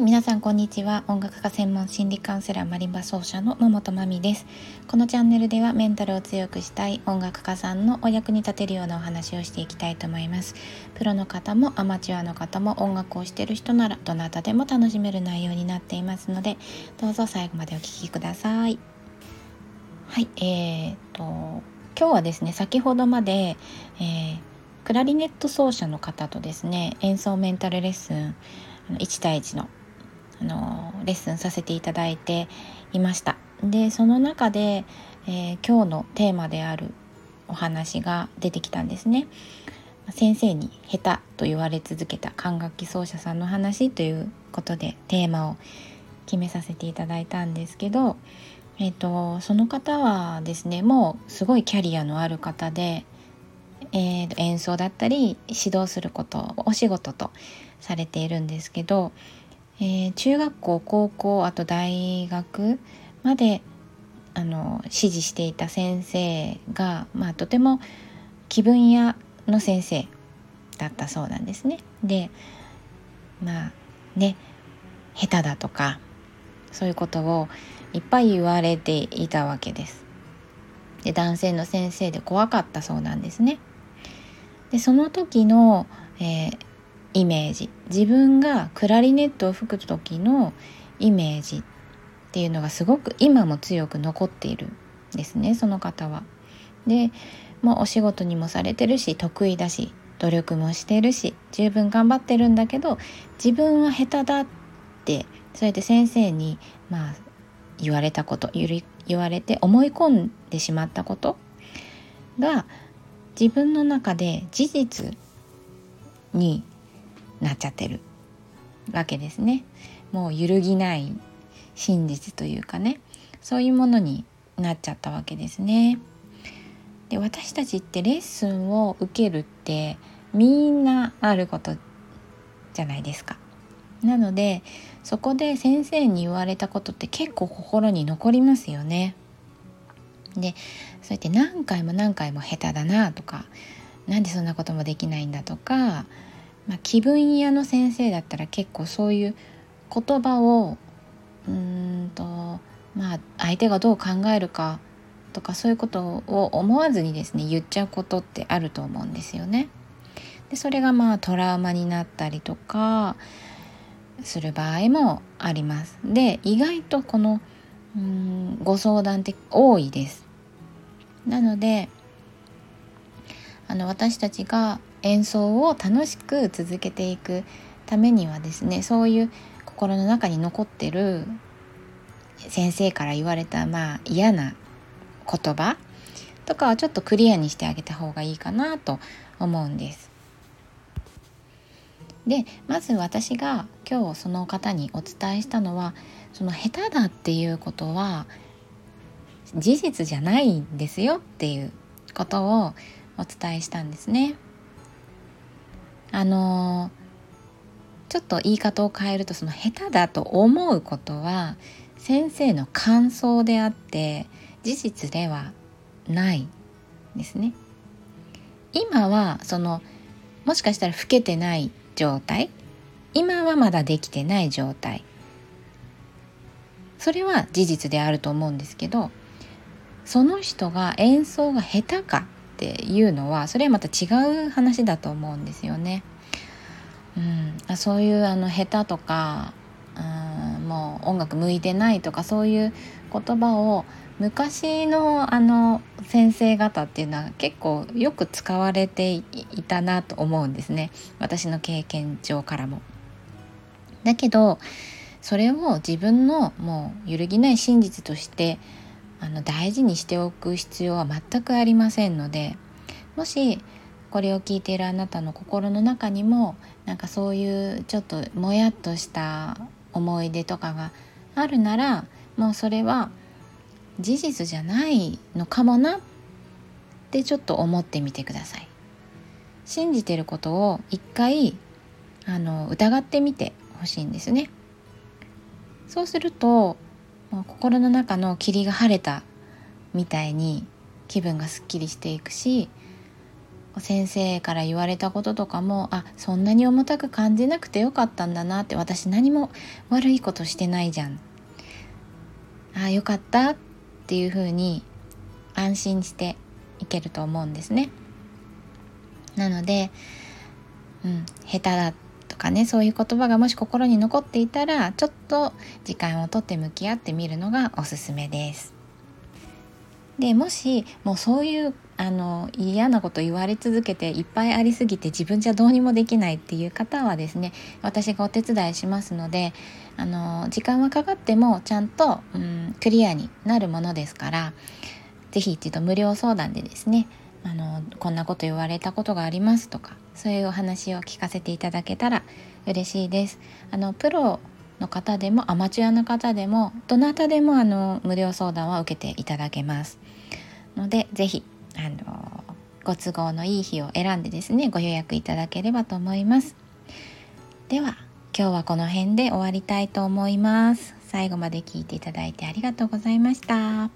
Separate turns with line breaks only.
はい皆さんこんにちは。音楽家専門心理カウンセラーマリンバ奏者の桃とまみです。このチャンネルではメンタルを強くしたい音楽家さんのお役に立てるようなお話をしていきたいと思います。プロの方もアマチュアの方も音楽をしている人ならどなたでも楽しめる内容になっていますのでどうぞ最後までお聴きください。はいえーと今日はですね先ほどまで、えー、クラリネット奏者の方とですね演奏メンタルレッスン1対1のあのレッスンさせていただいていました。でその中で、えー、今日のテーマであるお話が出てきたんですね。先生に下手と言われ続けた管楽器奏者さんの話ということでテーマを決めさせていただいたんですけど、えーと、その方はですねもうすごいキャリアのある方で、えー、演奏だったり指導することをお仕事とされているんですけどえー、中学校高校あと大学まであの指示していた先生が、まあ、とても気分屋の先生だったそうなんですね。でまあね下手だとかそういうことをいっぱい言われていたわけです。で男性の先生で怖かったそうなんですね。でその時の、えー、イメージ自分がクラリネットを吹く時のイメージっていうのがすごく今も強く残っているんですねその方は。でもうお仕事にもされてるし得意だし努力もしてるし十分頑張ってるんだけど自分は下手だってそれで先生にまあ言われたこと言われて思い込んでしまったことが自分の中で事実になっちゃってるわけですね。もう揺るぎない真実というかねそういうものになっちゃったわけですね。で私たちってレッスンを受けるってみんなあることじゃないですか。なのでそこで先生に言われたことって結構心に残りますよね。でそうやって何回も何回も下手だなとか何でそんなこともできないんだとかまあ、気分屋の先生だったら結構そういう言葉をうんとまあ相手がどう考えるかとかそういうことを思わずにですね言っちゃうことってあると思うんですよね。でそれがまあトラウマになったりとかする場合もあります。で意外とこのうんご相談って多いです。なのであの私たちが演奏を楽しく続けていくためにはですねそういう心の中に残ってる先生から言われたまあ嫌な言葉とかはちょっとクリアにしてあげた方がいいかなと思うんです。でまず私が今日その方にお伝えしたのはその下手だっていうことは事実じゃないんですよっていうことをお伝えしたんですね。あのちょっと言い方を変えるとその下手だと思うことは先生の感想であって事実ではないですね。今はそのもしかしたら老けてない状態今はまだできてない状態それは事実であると思うんですけどその人が演奏が下手かっていうのはそれはまた違う話だと思うんですよね。うん、あそういうあの下手とか、うん、もう音楽向いてないとかそういう言葉を昔のあの先生方っていうのは結構よく使われていたなと思うんですね私の経験上からも。だけどそれを自分のもう揺るぎない真実としてあの大事にしておく必要は全くありませんのでもしこれを聞いているあなたの心の中にもなんかそういうちょっともやっとした思い出とかがあるならもうそれは事実じゃないのかもなってちょっと思ってみてください。信じてることを一回あの疑ってみてほしいんですね。そうすると心の中の霧が晴れたみたいに気分がすっきりしていくし先生から言われたこととかもあそんなに重たく感じなくてよかったんだなって私何も悪いことしてないじゃん。あよかったっていうふうに安心していけると思うんですね。なので、うん、下手だかねそういう言葉がもし心に残っていたらちょっと時間をとって向き合ってみるのがおすすめです。でもしもうそういうあの嫌なこと言われ続けていっぱいありすぎて自分じゃどうにもできないっていう方はですね私がお手伝いしますのであの時間はかかってもちゃんと、うん、クリアになるものですから是非一度無料相談でですねあのこんなこと言われたことがありますとかそういうお話を聞かせていただけたら嬉しいです。あのプロの方でもアマチュアの方でもどなたでもあの無料相談は受けていただけます。ので是非あのご都合のいい日を選んでですねご予約いただければと思います。では今日はこの辺で終わりたいと思います。最後まで聞いていただいてありがとうございました。